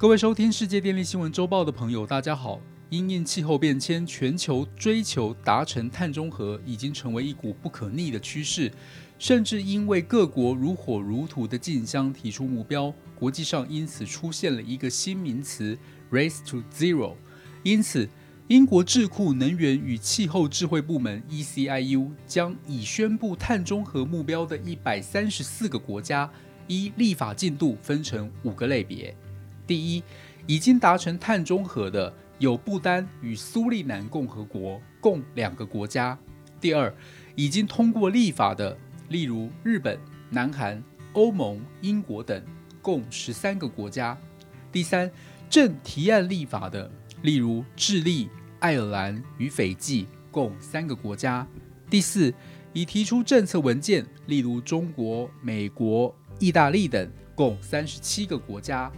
各位收听世界电力新闻周报的朋友，大家好。因应气候变迁，全球追求达成碳中和已经成为一股不可逆的趋势。甚至因为各国如火如荼的竞相提出目标，国际上因此出现了一个新名词 “race to zero”。因此，英国智库能源与气候智慧部门 （ECIU） 将已宣布碳中和目标的一百三十四个国家，依立法进度分成五个类别。第一，已经达成碳中和的有不丹与苏利南共和国共两个国家。第二，已经通过立法的，例如日本、南韩、欧盟、英国等共十三个国家。第三，正提案立法的，例如智利、爱尔兰与斐济共三个国家。第四，已提出政策文件，例如中国、美国、意大利等共三十七个国家。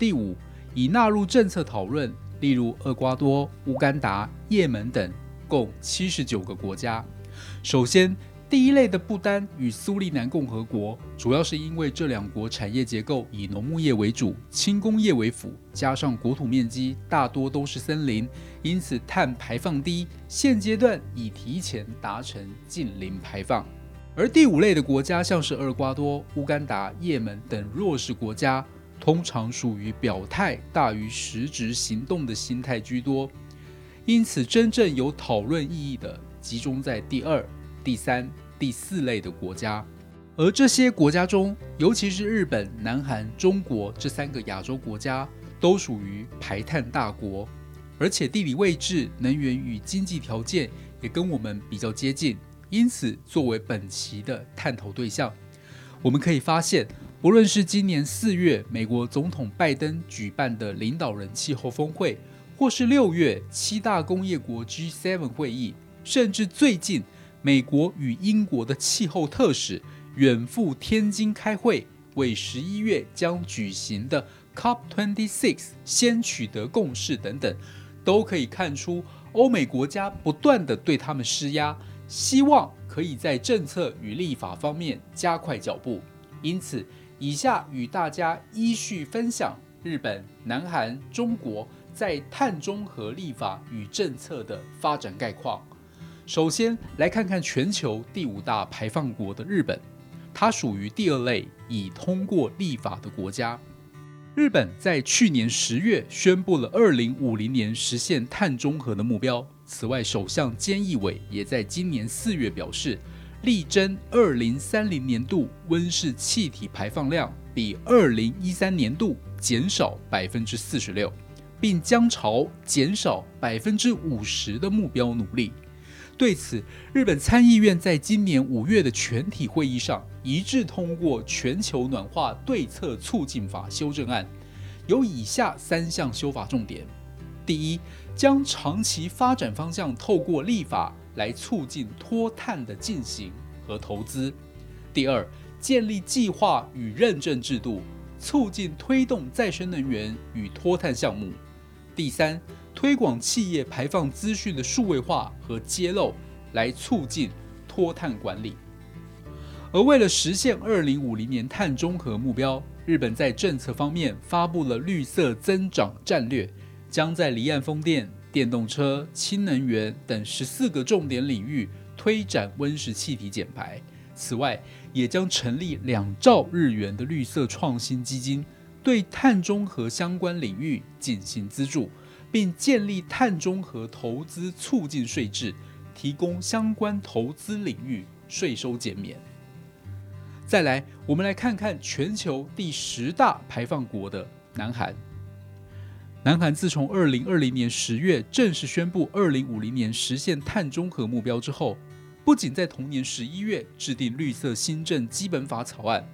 第五，已纳入政策讨论，例如厄瓜多、乌干达、也门等，共七十九个国家。首先，第一类的不丹与苏利南共和国，主要是因为这两国产业结构以农牧业为主，轻工业为辅，加上国土面积大多都是森林，因此碳排放低，现阶段已提前达成近零排放。而第五类的国家，像是厄瓜多、乌干达、也门等弱势国家。通常属于表态大于实质行动的心态居多，因此真正有讨论意义的集中在第二、第三、第四类的国家。而这些国家中，尤其是日本、南韩、中国这三个亚洲国家，都属于排碳大国，而且地理位置、能源与经济条件也跟我们比较接近，因此作为本期的探讨对象，我们可以发现。不论是今年四月美国总统拜登举办的领导人气候峰会，或是六月七大工业国 G7 会议，甚至最近美国与英国的气候特使远赴天津开会，为十一月将举行的 COP26 先取得共识等等，都可以看出欧美国家不断的对他们施压，希望可以在政策与立法方面加快脚步。因此。以下与大家依序分享日本、南韩、中国在碳中和立法与政策的发展概况。首先来看看全球第五大排放国的日本，它属于第二类已通过立法的国家。日本在去年十月宣布了二零五零年实现碳中和的目标。此外，首相菅义伟也在今年四月表示。力争二零三零年度温室气体排放量比二零一三年度减少百分之四十六，并将朝减少百分之五十的目标努力。对此，日本参议院在今年五月的全体会议上一致通过《全球暖化对策促进法》修正案，有以下三项修法重点：第一，将长期发展方向透过立法。来促进脱碳的进行和投资。第二，建立计划与认证制度，促进推动再生能源与脱碳项目。第三，推广企业排放资讯的数位化和揭露，来促进脱碳管理。而为了实现二零五零年碳中和目标，日本在政策方面发布了绿色增长战略，将在离岸风电。电动车、氢能源等十四个重点领域推展温室气体减排。此外，也将成立两兆日元的绿色创新基金，对碳中和相关领域进行资助，并建立碳中和投资促进税制，提供相关投资领域税收减免。再来，我们来看看全球第十大排放国的南韩。南韩自从二零二零年十月正式宣布二零五零年实现碳中和目标之后，不仅在同年十一月制定绿色新政基本法草案，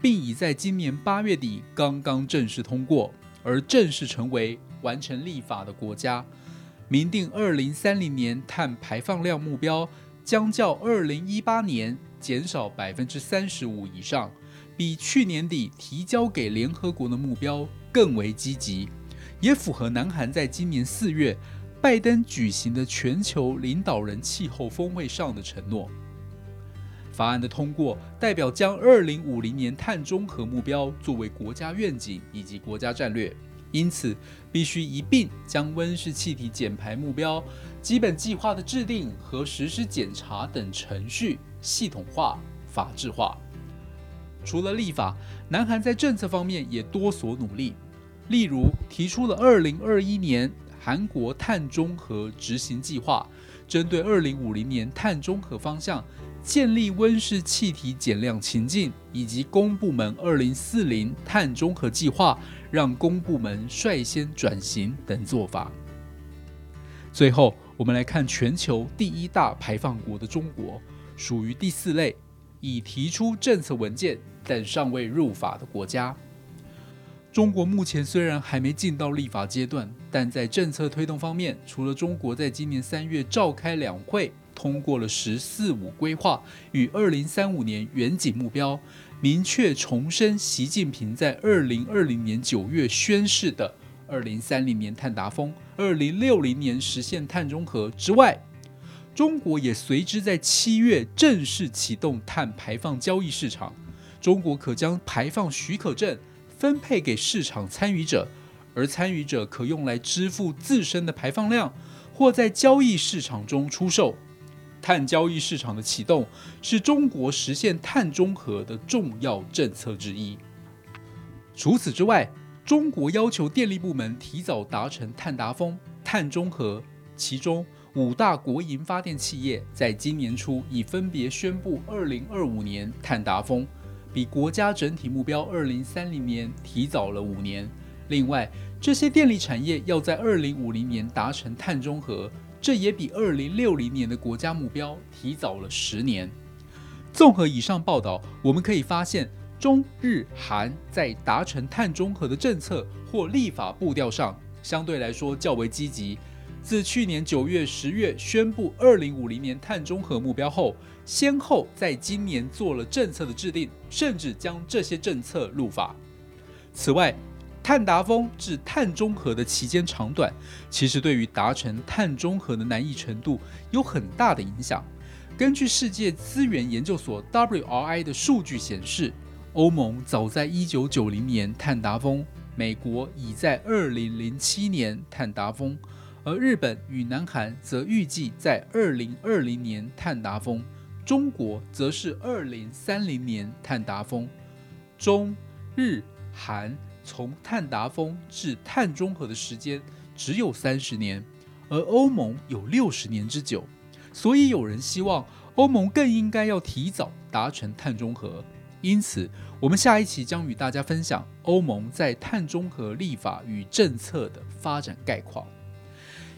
并已在今年八月底刚刚正式通过，而正式成为完成立法的国家。明定二零三零年碳排放量目标将较二零一八年减少百分之三十五以上，比去年底提交给联合国的目标更为积极。也符合南韩在今年四月拜登举行的全球领导人气候峰会上的承诺。法案的通过，代表将二零五零年碳中和目标作为国家愿景以及国家战略，因此必须一并将温室气体减排目标、基本计划的制定和实施检查等程序系统化、法制化。除了立法，南韩在政策方面也多所努力，例如提出了二零二一年韩国碳中和执行计划，针对二零五零年碳中和方向。建立温室气体减量情境，以及公部门二零四零碳中和计划，让公部门率先转型等做法。最后，我们来看全球第一大排放国的中国，属于第四类，已提出政策文件但尚未入法的国家。中国目前虽然还没进到立法阶段，但在政策推动方面，除了中国在今年三月召开两会。通过了“十四五”规划与二零三五年远景目标，明确重申习近平在二零二零年九月宣誓的二零三零年碳达峰、二零六零年实现碳中和之外，中国也随之在七月正式启动碳排放交易市场。中国可将排放许可证分配给市场参与者，而参与者可用来支付自身的排放量，或在交易市场中出售。碳交易市场的启动是中国实现碳中和的重要政策之一。除此之外，中国要求电力部门提早达成碳达峰、碳中和，其中五大国营发电企业在今年初已分别宣布2025年碳达峰，比国家整体目标2030年提早了五年。另外，这些电力产业要在2050年达成碳中和。这也比二零六零年的国家目标提早了十年。综合以上报道，我们可以发现，中日韩在达成碳中和的政策或立法步调上，相对来说较为积极。自去年九月、十月宣布二零五零年碳中和目标后，先后在今年做了政策的制定，甚至将这些政策入法。此外，碳达峰至碳中和的期间长短，其实对于达成碳中和的难易程度有很大的影响。根据世界资源研究所 WRI 的数据显示，欧盟早在1990年碳达峰，美国已在2007年碳达峰，而日本与南韩则预计在2020年碳达峰，中国则是2030年碳达峰。中日韩。从碳达峰至碳中和的时间只有三十年，而欧盟有六十年之久，所以有人希望欧盟更应该要提早达成碳中和。因此，我们下一期将与大家分享欧盟在碳中和立法与政策的发展概况。